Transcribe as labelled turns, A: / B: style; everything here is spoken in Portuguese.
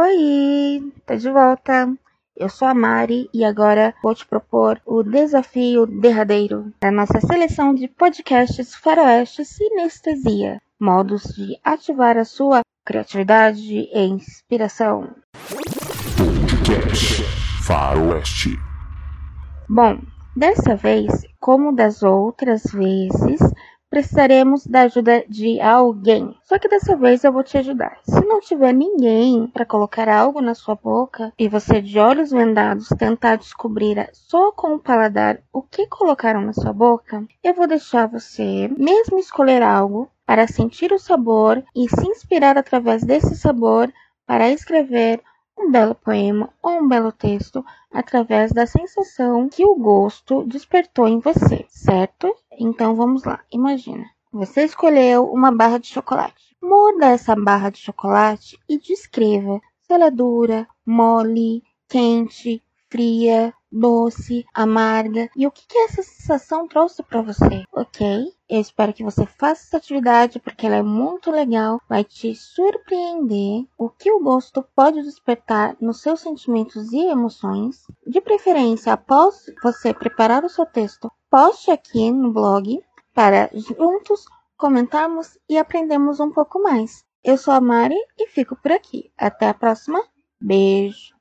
A: Oi, tô de volta. Eu sou a Mari e agora vou te propor o desafio derradeiro da nossa seleção de podcasts Faroeste Sinestesia. Modos de ativar a sua criatividade e inspiração.
B: Podcast Faroeste.
A: Bom, dessa vez, como das outras vezes, precisaremos da ajuda de alguém. Só que dessa vez eu vou te ajudar. Se não tiver ninguém para colocar algo na sua boca e você de olhos vendados tentar descobrir só com o paladar o que colocaram na sua boca, eu vou deixar você mesmo escolher algo para sentir o sabor e se inspirar através desse sabor para escrever um belo poema ou um belo texto através da sensação que o gosto despertou em você, certo? Então vamos lá. Imagina, você escolheu uma barra de chocolate. Muda essa barra de chocolate e descreva se ela é dura, mole, quente, fria, doce, amarga e o que, que essa sensação trouxe para você, ok? Eu espero que você faça essa atividade porque ela é muito legal, vai te surpreender o que o gosto pode despertar nos seus sentimentos e emoções. De preferência, após você preparar o seu texto, poste aqui no blog para juntos comentarmos e aprendermos um pouco mais. Eu sou a Mari e fico por aqui. Até a próxima. Beijo.